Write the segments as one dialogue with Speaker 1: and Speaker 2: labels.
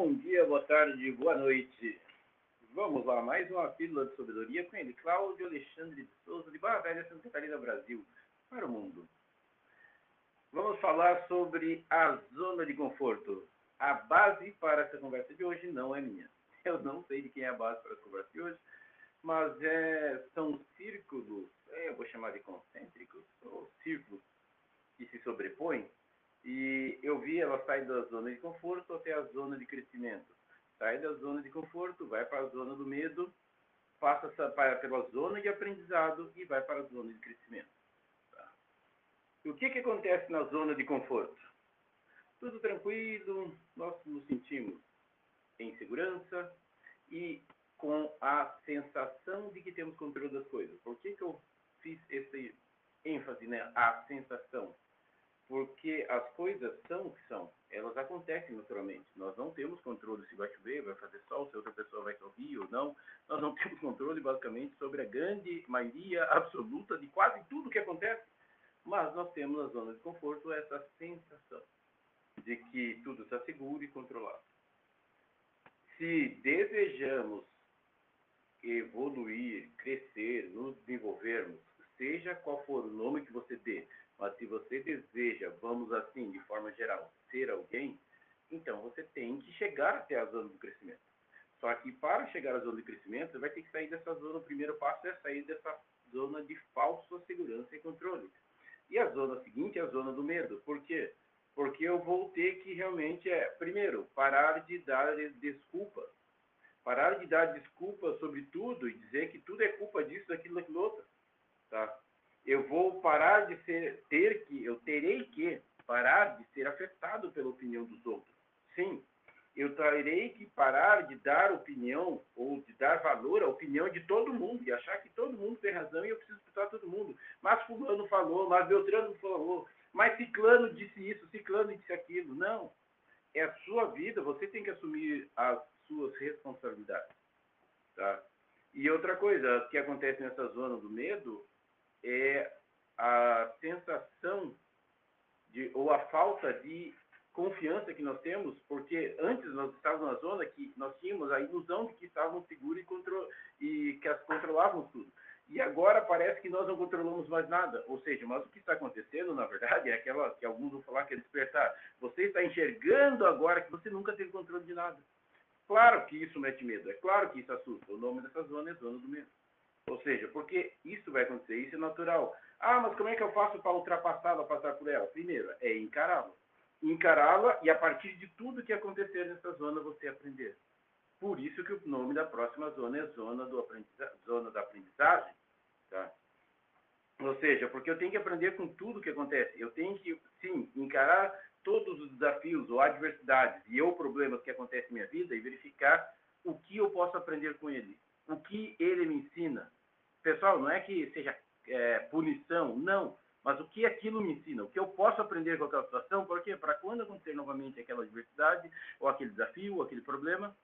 Speaker 1: Bom dia, boa tarde, boa noite. Vamos lá, mais uma pílula de sabedoria com ele, Cláudio Alexandre de Souza, de Barra Velha, Santa Catarina, Brasil, para o mundo. Vamos falar sobre a zona de conforto. A base para essa conversa de hoje não é minha. Eu não sei de quem é a base para essa conversa de hoje, mas é, são círculos, é, eu vou chamar de concêntricos, ou círculos que se sobrepõem, e eu vi ela sair da zona de conforto até a zona de crescimento. Sai da zona de conforto, vai para a zona do medo, passa pela zona de aprendizado e vai para a zona de crescimento. Tá? E o que, que acontece na zona de conforto? Tudo tranquilo, nós nos sentimos em segurança e com a sensação de que temos controle das coisas. Por que, que eu fiz esse ênfase, né? A sensação porque as coisas são o que são, elas acontecem naturalmente. Nós não temos controle se vai chover, vai fazer sol, se outra pessoa vai sorrir ou não. Nós não temos controle, basicamente, sobre a grande maioria absoluta de quase tudo que acontece. Mas nós temos na zona de conforto essa sensação de que tudo está seguro e controlado. Se desejamos evoluir, crescer, nos desenvolvermos, seja qual for o nome que você dê, mas se você deseja, vamos assim, de forma geral, ser alguém, então você tem que chegar até a zona do crescimento. Só que para chegar à zona de crescimento, você vai ter que sair dessa zona. O primeiro passo é sair dessa zona de falsa segurança e controle. E a zona seguinte é a zona do medo. Por quê? Porque eu vou ter que realmente, é, primeiro, parar de dar desculpas. Parar de dar desculpas sobre tudo e dizer que tudo é culpa disso, daquilo, daquilo outro. Tá? eu vou parar de ser, ter que, eu terei que parar de ser afetado pela opinião dos outros. Sim, eu terei que parar de dar opinião ou de dar valor à opinião de todo mundo e achar que todo mundo tem razão e eu preciso escutar todo mundo. Mas fulano falou, mas Beltrano falou, mas ciclano disse isso, ciclano disse aquilo. Não. É a sua vida, você tem que assumir as suas responsabilidades. Tá? E outra coisa que acontece nessa zona do medo é a sensação de, ou a falta de confiança que nós temos, porque antes nós estávamos na zona que nós tínhamos a ilusão de que estávamos seguros e, e que as controlávamos tudo. E agora parece que nós não controlamos mais nada. Ou seja, mas o que está acontecendo, na verdade, é aquela que alguns vão falar que é despertar. Você está enxergando agora que você nunca teve controle de nada. Claro que isso mete medo, é claro que isso assusta. O nome dessa zona é zona do medo. Ou seja, porque isso vai acontecer, isso é natural. Ah, mas como é que eu faço para ultrapassá-la, passar por ela? Primeiro, é encará-la. Encará-la e a partir de tudo que acontecer nessa zona você aprender. Por isso que o nome da próxima zona é zona, do aprendiza zona da aprendizagem. Tá? Ou seja, porque eu tenho que aprender com tudo que acontece. Eu tenho que, sim, encarar todos os desafios ou adversidades e ou problemas que acontecem na minha vida e verificar o que eu posso aprender com ele. O que ele me ensina, Pessoal, não é que seja é, punição, não. Mas o que aquilo me ensina? O que eu posso aprender com aquela situação? Porque para quando acontecer novamente aquela adversidade, ou aquele desafio, ou aquele problema,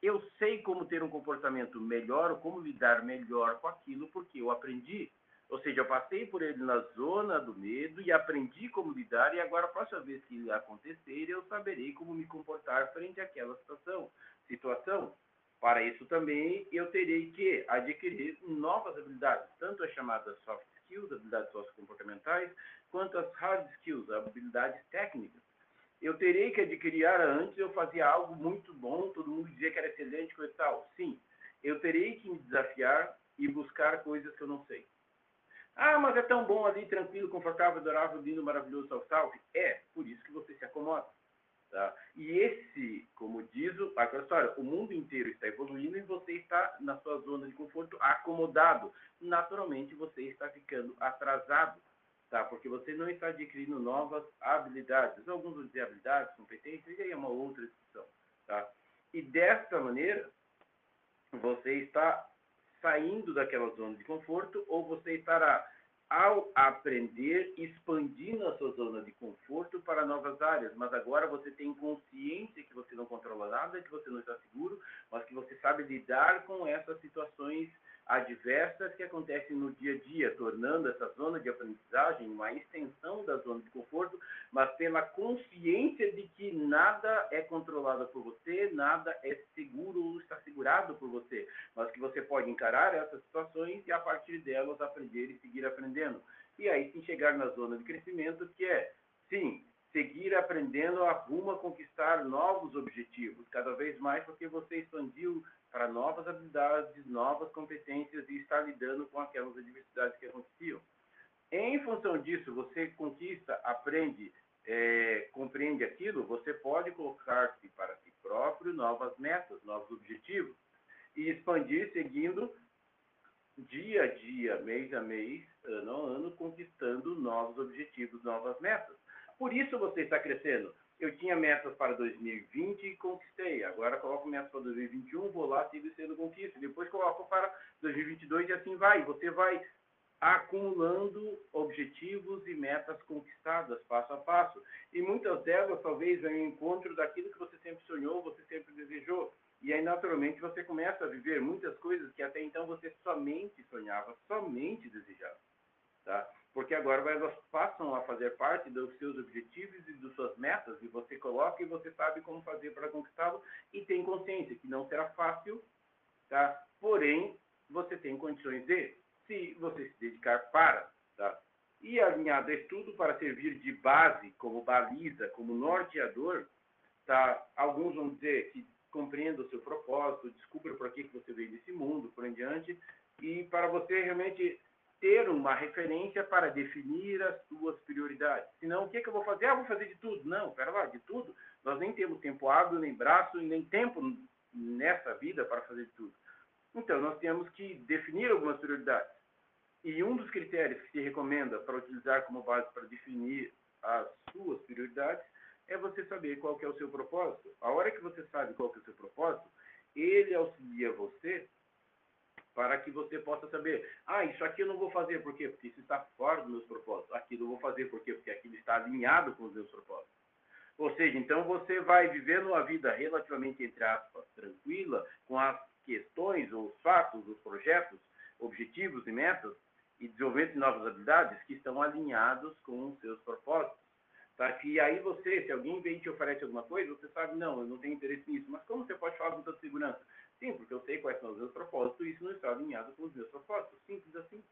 Speaker 1: eu sei como ter um comportamento melhor, ou como lidar melhor com aquilo, porque eu aprendi. Ou seja, eu passei por ele na zona do medo e aprendi como lidar, e agora, a próxima vez que acontecer, eu saberei como me comportar frente àquela situação. situação. Para isso também eu terei que adquirir novas habilidades, tanto as chamadas soft skills, habilidades sociocomportamentais, quanto as hard skills, habilidades técnicas. Eu terei que adquirir antes, eu fazia algo muito bom, todo mundo dizia que era excelente, coisa e tal. Sim, eu terei que me desafiar e buscar coisas que eu não sei. Ah, mas é tão bom ali, tranquilo, confortável, adorável, lindo, maravilhoso, salve, É, por isso que você se acomoda. Tá? E esse, aquela história, o mundo inteiro está evoluindo e você está na sua zona de conforto acomodado. Naturalmente, você está ficando atrasado, tá? porque você não está adquirindo novas habilidades. Alguns vão dizer habilidades, competências, e aí é uma outra discussão. Tá? E desta maneira, você está saindo daquela zona de conforto ou você estará ao aprender, expandindo a sua zona de conforto para novas áreas. Mas agora você tem consciência que você não controla nada, que você não está seguro, mas que você sabe lidar com essas situações adversas que acontecem no dia a dia, tornando essa zona de aprendizagem uma extensão da zona de conforto, mas pela consciência de que nada é controlado por você, nada é seguro ou está segurado por você, mas que você pode encarar essas situações e a partir delas aprender e seguir aprendendo. E aí sim chegar na zona de crescimento, que é, sim, seguir aprendendo a rumo a conquistar novos objetivos, cada vez mais porque você expandiu para novas habilidades, novas competências e está lidando com aquelas adversidades que aconteciam. Em função disso, você conquista, aprende, é, compreende aquilo, você pode colocar-se para si próprio novas metas, novos objetivos e expandir seguindo dia a dia, mês a mês, ano a ano, conquistando novos objetivos, novas metas. Por isso você está crescendo. Eu tinha metas para 2020 e conquistei. Agora coloco metas para 2021, vou lá, sigo sendo conquista. Depois coloco para 2022 e assim vai. Você vai acumulando objetivos e metas conquistadas passo a passo. E muitas delas talvez venham encontro daquilo que você sempre sonhou, você sempre desejou. E aí, naturalmente, você começa a viver muitas coisas que até então você somente sonhava, somente desejava. Tá? Porque agora elas passam a fazer parte dos seus objetivos e das suas metas, e você coloca e você sabe como fazer para conquistá-lo, e tem consciência que não será fácil, tá? porém, você tem condições de, se você se dedicar para. Tá? E alinhado a estudo para servir de base, como baliza, como norteador, tá? alguns vão dizer que compreenda o seu propósito, descubra por que você veio desse mundo, por em diante, e para você realmente ter uma referência para definir as suas prioridades. Senão, o que, que eu vou fazer? Ah, vou fazer de tudo. Não, pera lá, de tudo. Nós nem temos tempo hábil, nem braço, nem tempo nessa vida para fazer de tudo. Então, nós temos que definir algumas prioridades. E um dos critérios que se recomenda para utilizar como base para definir as suas prioridades é você saber qual é o seu propósito. A hora que você sabe qual é o seu propósito, ele auxilia você para que você possa saber, ah, isso aqui eu não vou fazer, por quê? Porque isso está fora dos meus propósitos. Aquilo eu vou fazer, por quê? Porque aquilo está alinhado com os meus propósitos. Ou seja, então você vai vivendo uma vida relativamente, entre aspas, tranquila, com as questões, os fatos, os projetos, objetivos e metas, e desenvolvimento de novas habilidades que estão alinhados com os seus propósitos. Tá? Que aí você, se alguém vem e te oferece alguma coisa, você sabe, não, eu não tenho interesse nisso. Mas como você pode falar com toda segurança? Sim, porque eu sei quais são os meus propósitos e isso não está alinhado com os meus propósitos. Simples assim.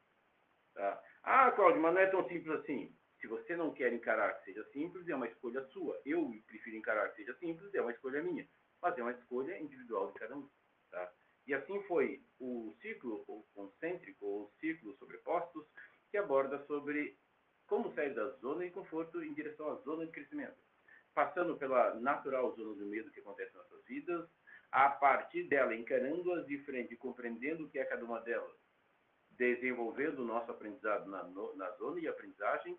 Speaker 1: Tá? Ah, Cláudio, mas não é tão simples assim. Se você não quer encarar que seja simples, é uma escolha sua. Eu prefiro encarar que seja simples, é uma escolha minha. Mas é uma escolha individual de cada um. Tá? E assim foi o ciclo o concêntrico, ou ciclo sobrepostos, que aborda sobre como sair da zona de conforto em direção à zona de crescimento. Passando pela natural zona do medo que acontece nas nossas vidas, a partir dela, encarando-as de frente, compreendendo o que é cada uma delas, desenvolvendo o nosso aprendizado na, na zona de aprendizagem,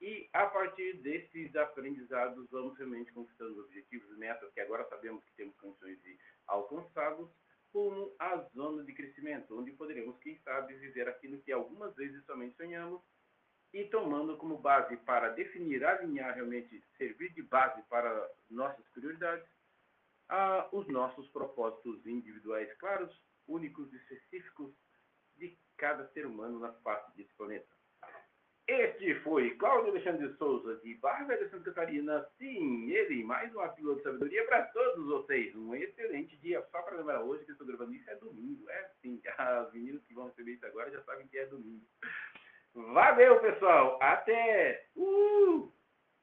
Speaker 1: e a partir desses aprendizados vamos realmente conquistando os objetivos e metas que agora sabemos que temos condições de alcançá-los, como a zona de crescimento, onde poderemos, quem sabe, viver aquilo que algumas vezes somente sonhamos e tomando como base para definir, alinhar realmente, servir de base para nossas prioridades, a os nossos propósitos individuais claros, únicos e específicos de cada ser humano na face desse planeta. Este foi Cláudio Alexandre de Souza, de Barra Velha Santa Catarina. Sim, ele, mais uma pílula de sabedoria para todos vocês. Um excelente dia. Só para lembrar hoje que estou gravando isso é domingo. É sim, as meninas que vão receber isso agora já sabem que é domingo. Valeu, pessoal. Até! Uh!